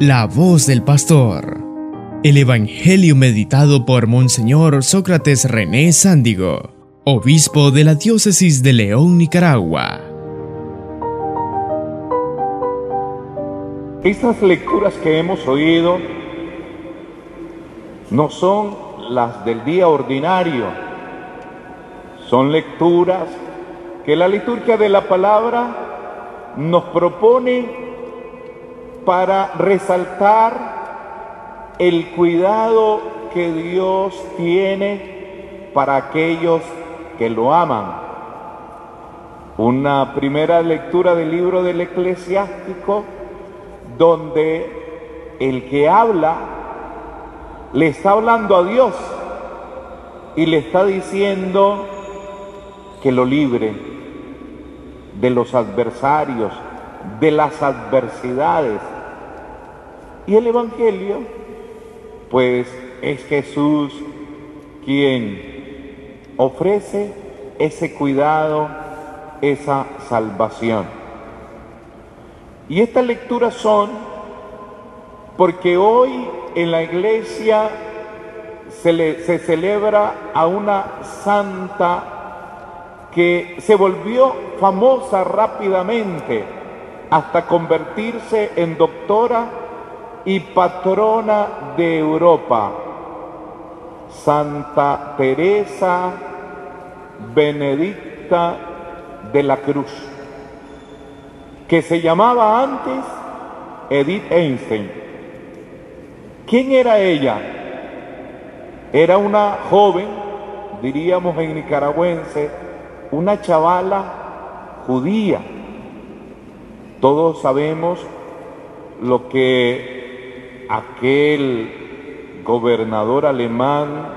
La voz del pastor. El Evangelio meditado por Monseñor Sócrates René Sándigo, obispo de la diócesis de León, Nicaragua. Estas lecturas que hemos oído no son las del día ordinario, son lecturas que la liturgia de la palabra nos propone para resaltar el cuidado que Dios tiene para aquellos que lo aman. Una primera lectura del libro del eclesiástico donde el que habla le está hablando a Dios y le está diciendo que lo libre de los adversarios, de las adversidades, y el Evangelio, pues es Jesús quien ofrece ese cuidado, esa salvación. Y estas lecturas son porque hoy en la iglesia se, se celebra a una santa que se volvió famosa rápidamente hasta convertirse en doctora y patrona de Europa, Santa Teresa Benedicta de la Cruz, que se llamaba antes Edith Einstein. ¿Quién era ella? Era una joven, diríamos en nicaragüense, una chavala judía. Todos sabemos lo que aquel gobernador alemán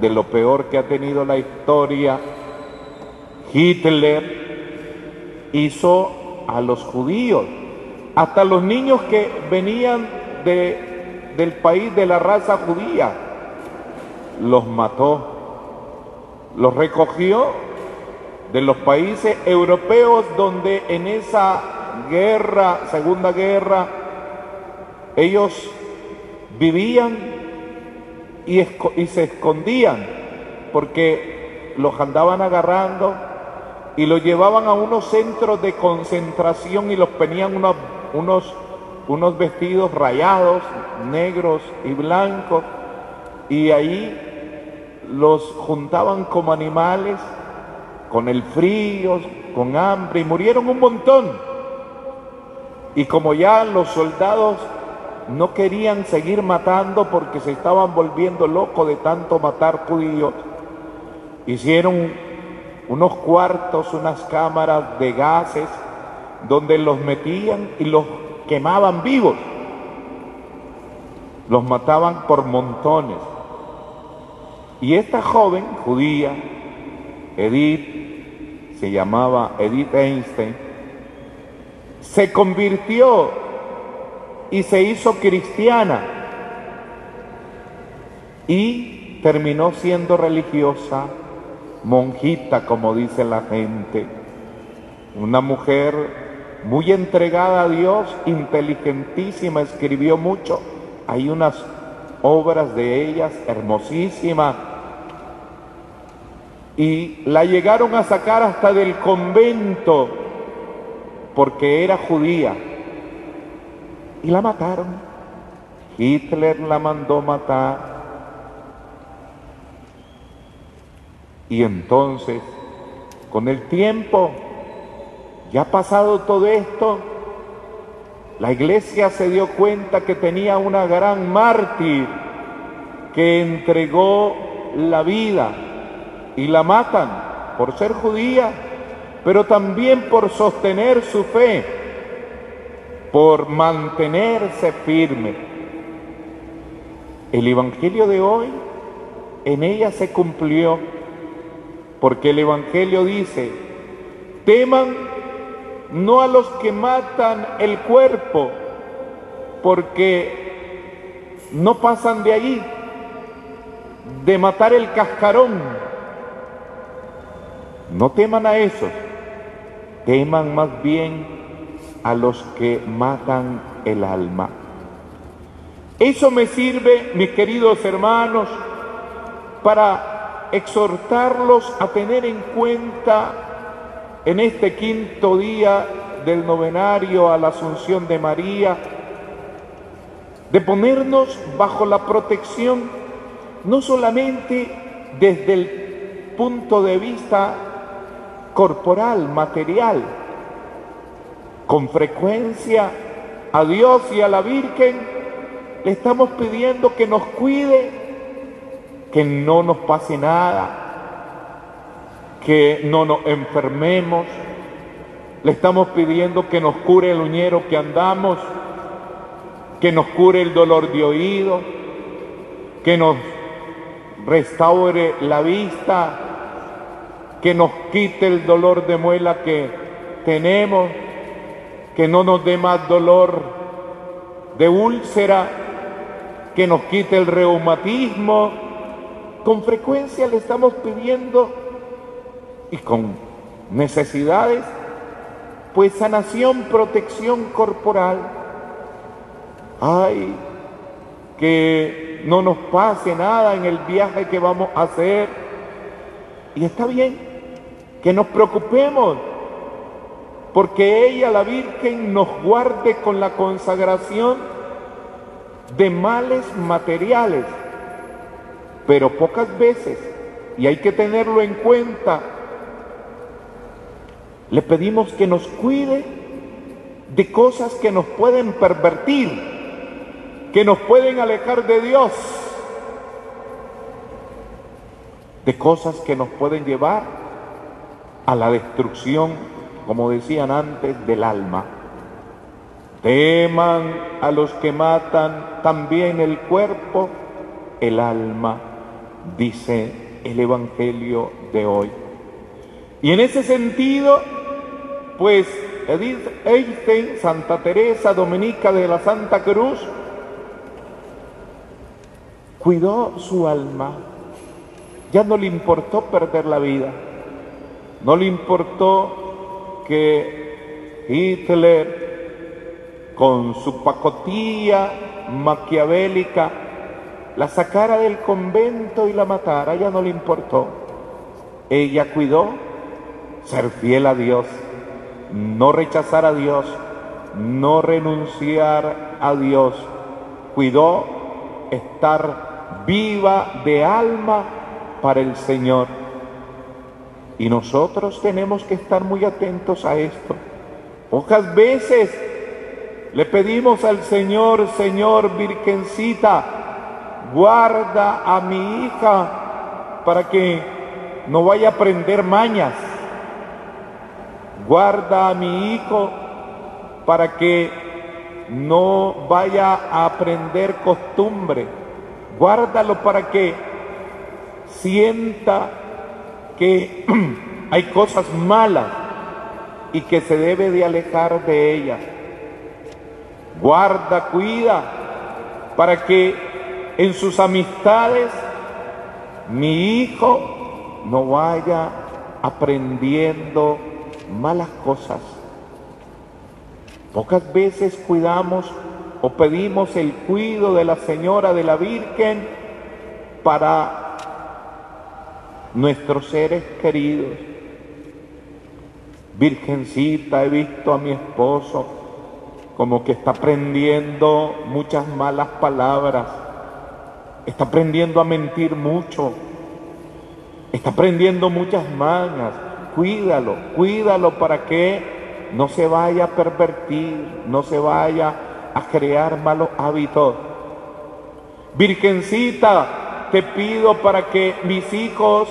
de lo peor que ha tenido la historia, Hitler hizo a los judíos, hasta los niños que venían de, del país de la raza judía, los mató, los recogió de los países europeos donde en esa guerra, segunda guerra, ellos vivían y, se escondían porque los andaban agarrando y los llevaban a unos centros de concentración y los ponían unos, unos, unos vestidos rayados, negros y blancos, y ahí los juntaban como animales, con el frío, con hambre, y murieron un montón. Y como ya los soldados no querían seguir matando porque se estaban volviendo locos de tanto matar judíos. Hicieron unos cuartos, unas cámaras de gases donde los metían y los quemaban vivos. Los mataban por montones. Y esta joven judía, Edith, se llamaba Edith Einstein, se convirtió y se hizo cristiana. Y terminó siendo religiosa, monjita como dice la gente, una mujer muy entregada a Dios, inteligentísima, escribió mucho, hay unas obras de ellas hermosísimas. Y la llegaron a sacar hasta del convento porque era judía y la mataron. Hitler la mandó matar. Y entonces, con el tiempo, ya pasado todo esto, la iglesia se dio cuenta que tenía una gran mártir que entregó la vida y la matan por ser judía, pero también por sostener su fe por mantenerse firme. El Evangelio de hoy en ella se cumplió, porque el Evangelio dice, teman no a los que matan el cuerpo, porque no pasan de allí, de matar el cascarón. No teman a esos, teman más bien a los que matan el alma. Eso me sirve, mis queridos hermanos, para exhortarlos a tener en cuenta en este quinto día del novenario a la Asunción de María, de ponernos bajo la protección no solamente desde el punto de vista corporal, material, con frecuencia a Dios y a la Virgen le estamos pidiendo que nos cuide, que no nos pase nada, que no nos enfermemos, le estamos pidiendo que nos cure el uñero que andamos, que nos cure el dolor de oído, que nos restaure la vista, que nos quite el dolor de muela que tenemos, que no nos dé más dolor de úlcera, que nos quite el reumatismo. Con frecuencia le estamos pidiendo y con necesidades, pues sanación, protección corporal. Ay, que no nos pase nada en el viaje que vamos a hacer. Y está bien que nos preocupemos porque ella, la Virgen, nos guarde con la consagración de males materiales. Pero pocas veces, y hay que tenerlo en cuenta, le pedimos que nos cuide de cosas que nos pueden pervertir que nos pueden alejar de Dios, de cosas que nos pueden llevar a la destrucción, como decían antes, del alma. Teman a los que matan también el cuerpo, el alma, dice el Evangelio de hoy. Y en ese sentido, pues Edith Einstein, Santa Teresa Dominica de la Santa Cruz, cuidó su alma, ya no le importó perder la vida, no le importó que Hitler, con su pacotilla maquiavélica, la sacara del convento y la matara, ya no le importó. Ella cuidó ser fiel a Dios, no rechazar a Dios, no renunciar a Dios, cuidó estar viva de alma para el Señor. Y nosotros tenemos que estar muy atentos a esto. Pocas veces le pedimos al Señor, Señor, Virgencita, guarda a mi hija para que no vaya a aprender mañas. Guarda a mi hijo para que no vaya a aprender costumbre Guárdalo para que sienta que hay cosas malas y que se debe de alejar de ellas. Guarda, cuida, para que en sus amistades mi hijo no vaya aprendiendo malas cosas. Pocas veces cuidamos o pedimos el cuido de la Señora de la Virgen para nuestros seres queridos. Virgencita, he visto a mi esposo como que está aprendiendo muchas malas palabras, está aprendiendo a mentir mucho, está aprendiendo muchas mañas. Cuídalo, cuídalo para que no se vaya a pervertir, no se vaya a crear malos hábitos. Virgencita, te pido para que mis hijos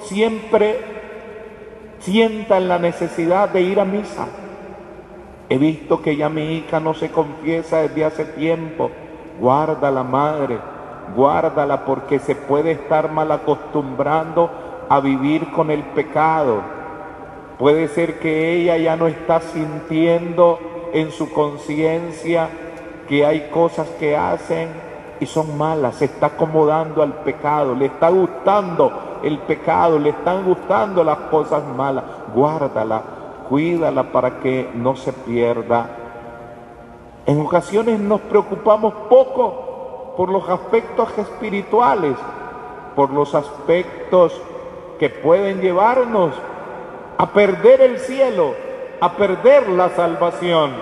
siempre sientan la necesidad de ir a misa. He visto que ya mi hija no se confiesa desde hace tiempo. Guárdala, madre, guárdala porque se puede estar mal acostumbrando a vivir con el pecado. Puede ser que ella ya no está sintiendo en su conciencia que hay cosas que hacen son malas, se está acomodando al pecado, le está gustando el pecado, le están gustando las cosas malas. Guárdala, cuídala para que no se pierda. En ocasiones nos preocupamos poco por los aspectos espirituales, por los aspectos que pueden llevarnos a perder el cielo, a perder la salvación.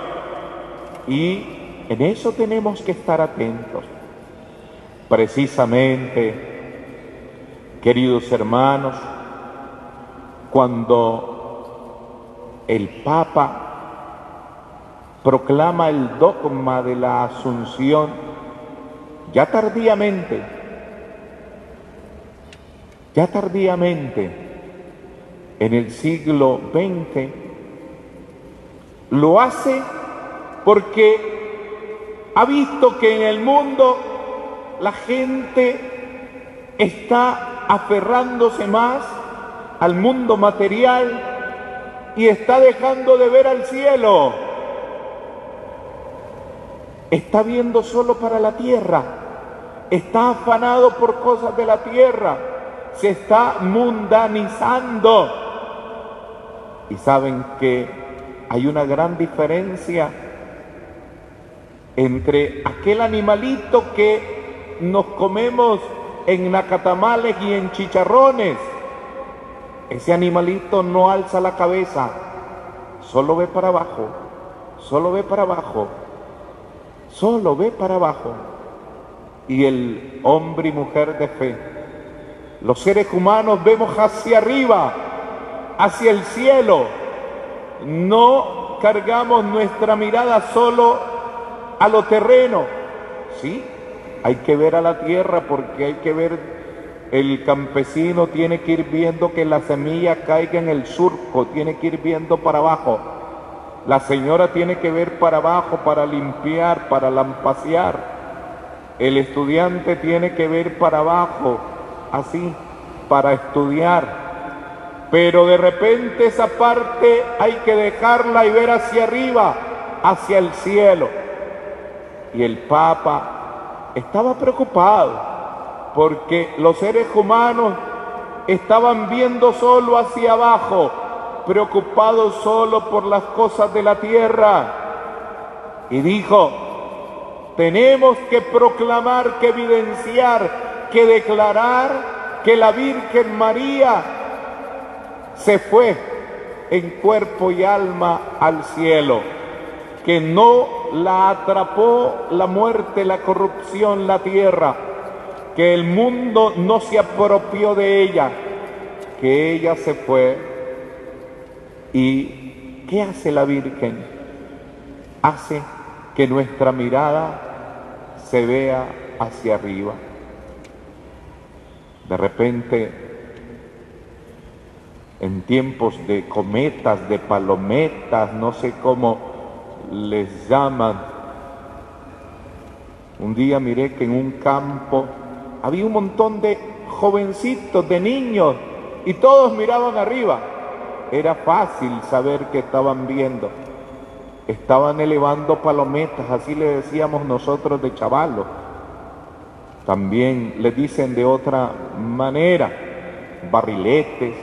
Y en eso tenemos que estar atentos. Precisamente, queridos hermanos, cuando el Papa proclama el dogma de la Asunción, ya tardíamente, ya tardíamente, en el siglo XX, lo hace porque ha visto que en el mundo la gente está aferrándose más al mundo material y está dejando de ver al cielo. Está viendo solo para la tierra. Está afanado por cosas de la tierra. Se está mundanizando. Y saben que hay una gran diferencia entre aquel animalito que nos comemos en nacatamales y en chicharrones ese animalito no alza la cabeza, solo ve para abajo, solo ve para abajo, solo ve para abajo. Y el hombre y mujer de fe, los seres humanos vemos hacia arriba, hacia el cielo. No cargamos nuestra mirada solo a lo terreno. Sí, hay que ver a la tierra porque hay que ver el campesino tiene que ir viendo que la semilla caiga en el surco, tiene que ir viendo para abajo. La señora tiene que ver para abajo para limpiar, para lampasear. El estudiante tiene que ver para abajo, así, para estudiar. Pero de repente esa parte hay que dejarla y ver hacia arriba, hacia el cielo. Y el Papa estaba preocupado porque los seres humanos estaban viendo solo hacia abajo, preocupados solo por las cosas de la tierra. Y dijo, tenemos que proclamar, que evidenciar, que declarar que la Virgen María se fue en cuerpo y alma al cielo, que no la atrapó la muerte, la corrupción, la tierra, que el mundo no se apropió de ella, que ella se fue. ¿Y qué hace la Virgen? Hace que nuestra mirada se vea hacia arriba. De repente, en tiempos de cometas, de palometas, no sé cómo les llaman, un día miré que en un campo había un montón de jovencitos, de niños, y todos miraban arriba. Era fácil saber que estaban viendo. Estaban elevando palometas, así le decíamos nosotros de chavalos. También le dicen de otra manera, barriletes.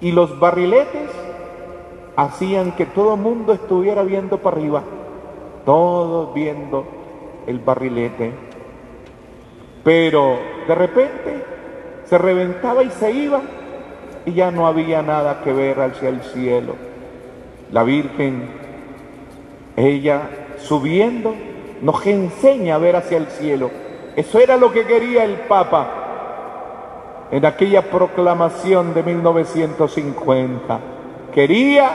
Y los barriletes hacían que todo el mundo estuviera viendo para arriba, todos viendo el barrilete pero de repente se reventaba y se iba y ya no había nada que ver hacia el cielo. La Virgen, ella subiendo, nos enseña a ver hacia el cielo. Eso era lo que quería el Papa en aquella proclamación de 1950. Quería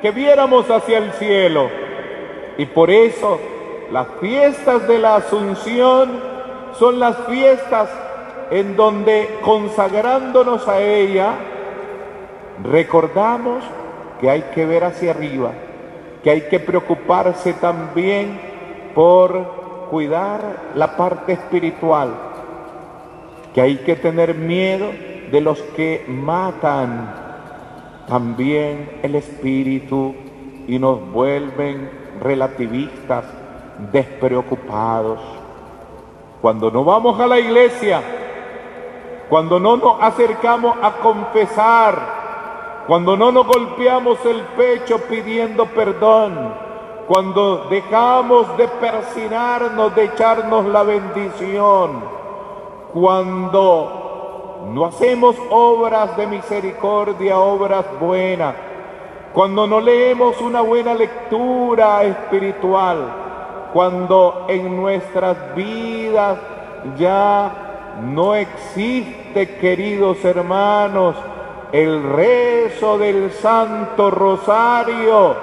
que viéramos hacia el cielo. Y por eso las fiestas de la Asunción son las fiestas en donde consagrándonos a ella, recordamos que hay que ver hacia arriba, que hay que preocuparse también por cuidar la parte espiritual, que hay que tener miedo de los que matan también el espíritu y nos vuelven relativistas, despreocupados. Cuando no vamos a la iglesia, cuando no nos acercamos a confesar, cuando no nos golpeamos el pecho pidiendo perdón, cuando dejamos de persinarnos, de echarnos la bendición, cuando no hacemos obras de misericordia, obras buenas, cuando no leemos una buena lectura espiritual, cuando en nuestras vidas ya no existe, queridos hermanos, el rezo del Santo Rosario,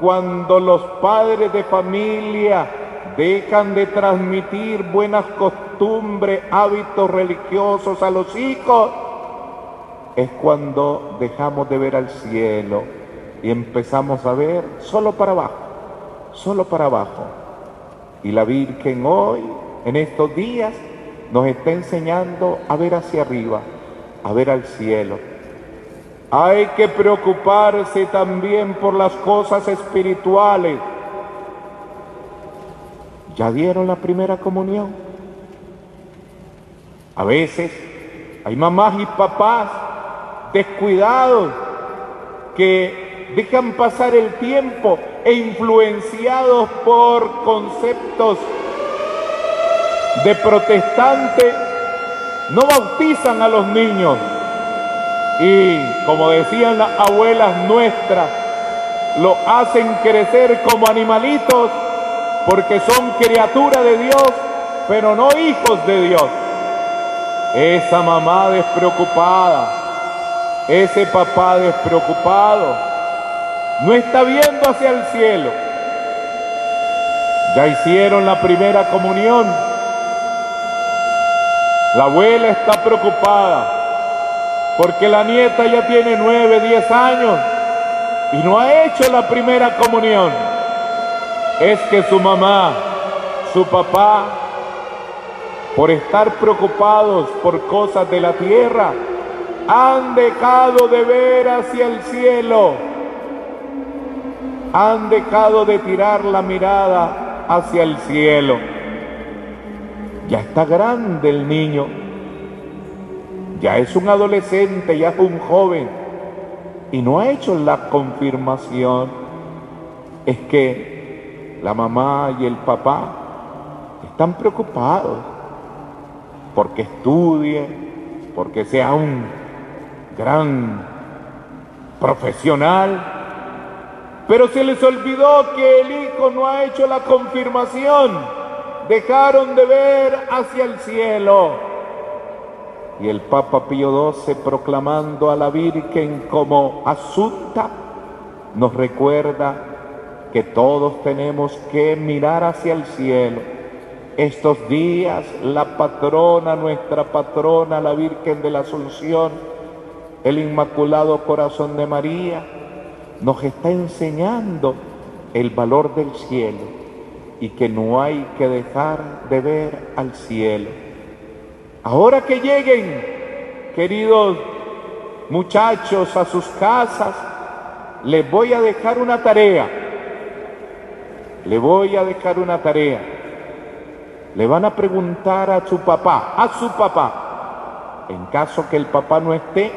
cuando los padres de familia dejan de transmitir buenas costumbres, hábitos religiosos a los hijos, es cuando dejamos de ver al cielo y empezamos a ver solo para abajo, solo para abajo. Y la Virgen hoy, en estos días, nos está enseñando a ver hacia arriba, a ver al cielo. Hay que preocuparse también por las cosas espirituales. ¿Ya dieron la primera comunión? A veces hay mamás y papás descuidados que dejan pasar el tiempo e influenciados por conceptos de protestante, no bautizan a los niños y como decían las abuelas nuestras, lo hacen crecer como animalitos porque son criaturas de Dios, pero no hijos de Dios. Esa mamá despreocupada, ese papá despreocupado, no está viendo hacia el cielo. Ya hicieron la primera comunión. La abuela está preocupada porque la nieta ya tiene nueve, diez años y no ha hecho la primera comunión. Es que su mamá, su papá, por estar preocupados por cosas de la tierra, han dejado de ver hacia el cielo, han dejado de tirar la mirada hacia el cielo. Ya está grande el niño. Ya es un adolescente, ya es un joven. Y no ha hecho la confirmación, es que la mamá y el papá están preocupados porque estudie, porque sea un gran profesional, pero se les olvidó que el hijo no ha hecho la confirmación, dejaron de ver hacia el cielo. Y el Papa Pío XII proclamando a la Virgen como asunta, nos recuerda que todos tenemos que mirar hacia el cielo. Estos días la patrona, nuestra patrona, la Virgen de la Asunción, el Inmaculado Corazón de María, nos está enseñando el valor del cielo y que no hay que dejar de ver al cielo. Ahora que lleguen, queridos muchachos, a sus casas, les voy a dejar una tarea. Le voy a dejar una tarea. Le van a preguntar a su papá, a su papá. En caso que el papá no esté,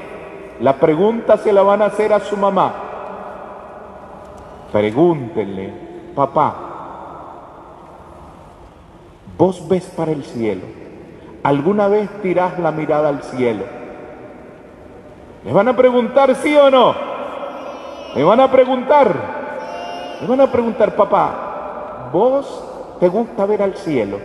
la pregunta se la van a hacer a su mamá. Pregúntenle, papá, vos ves para el cielo ¿Alguna vez tirás la mirada al cielo? ¿Les van a preguntar sí o no? ¿Me van a preguntar? ¿Me van a preguntar, papá, vos te gusta ver al cielo?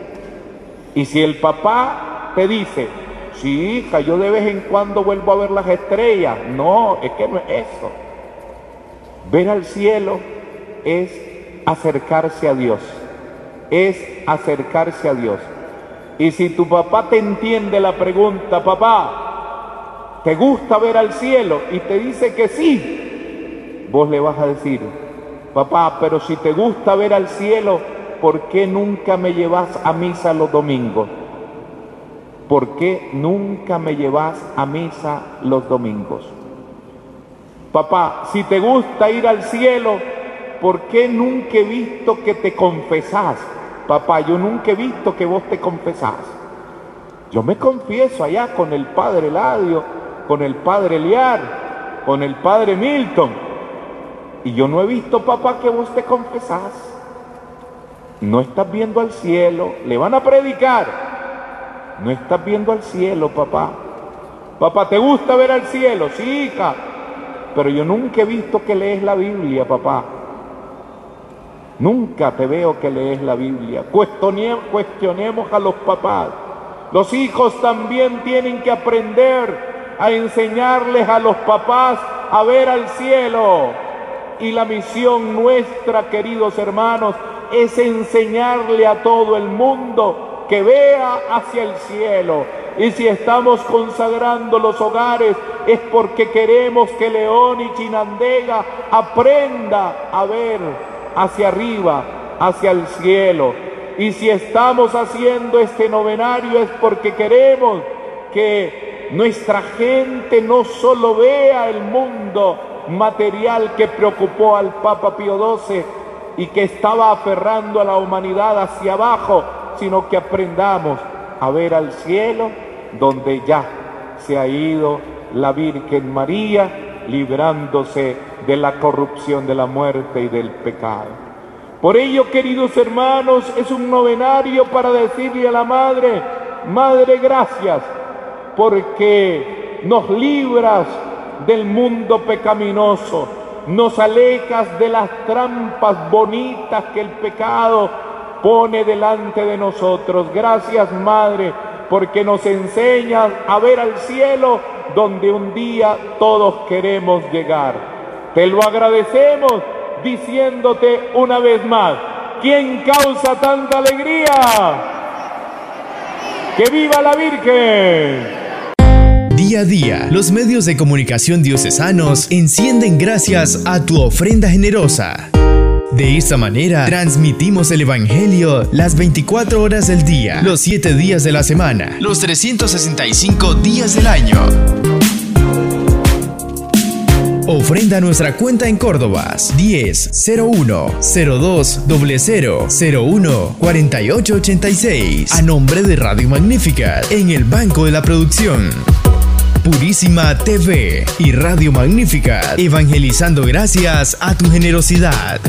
Y si el papá te dice, sí, hija, yo de vez en cuando vuelvo a ver las estrellas. No, es que no es eso. Ver al cielo es acercarse a Dios. Es acercarse a Dios. Y si tu papá te entiende la pregunta, papá, ¿te gusta ver al cielo? Y te dice que sí, vos le vas a decir, papá, pero si te gusta ver al cielo, ¿por qué nunca me llevas a misa los domingos? ¿Por qué nunca me llevas a misa los domingos? Papá, si te gusta ir al cielo, ¿por qué nunca he visto que te confesás? Papá, yo nunca he visto que vos te confesás. Yo me confieso allá con el padre Eladio, con el padre Eliar, con el padre Milton. Y yo no he visto, papá, que vos te confesás. No estás viendo al cielo. Le van a predicar. No estás viendo al cielo, papá. Papá, ¿te gusta ver al cielo? Sí, hija. Pero yo nunca he visto que lees la Biblia, papá. Nunca te veo que lees la Biblia. Cuestionemos a los papás. Los hijos también tienen que aprender a enseñarles a los papás a ver al cielo. Y la misión nuestra, queridos hermanos, es enseñarle a todo el mundo que vea hacia el cielo. Y si estamos consagrando los hogares es porque queremos que León y Chinandega aprenda a ver hacia arriba, hacia el cielo. Y si estamos haciendo este novenario es porque queremos que nuestra gente no solo vea el mundo material que preocupó al Papa Pío XII y que estaba aferrando a la humanidad hacia abajo, sino que aprendamos a ver al cielo donde ya se ha ido la Virgen María, librándose de la corrupción, de la muerte y del pecado. Por ello, queridos hermanos, es un novenario para decirle a la Madre, Madre, gracias, porque nos libras del mundo pecaminoso, nos alejas de las trampas bonitas que el pecado pone delante de nosotros. Gracias, Madre, porque nos enseñas a ver al cielo donde un día todos queremos llegar. Te lo agradecemos diciéndote una vez más, ¿quién causa tanta alegría? ¡Que viva la Virgen! Día a día, los medios de comunicación diocesanos encienden gracias a tu ofrenda generosa. De esta manera, transmitimos el Evangelio las 24 horas del día, los 7 días de la semana, los 365 días del año. Ofrenda nuestra cuenta en Córdoba 10 01 02 00 01 48 86 a nombre de Radio Magnífica en el Banco de la Producción. Purísima TV y Radio Magnífica, evangelizando gracias a tu generosidad.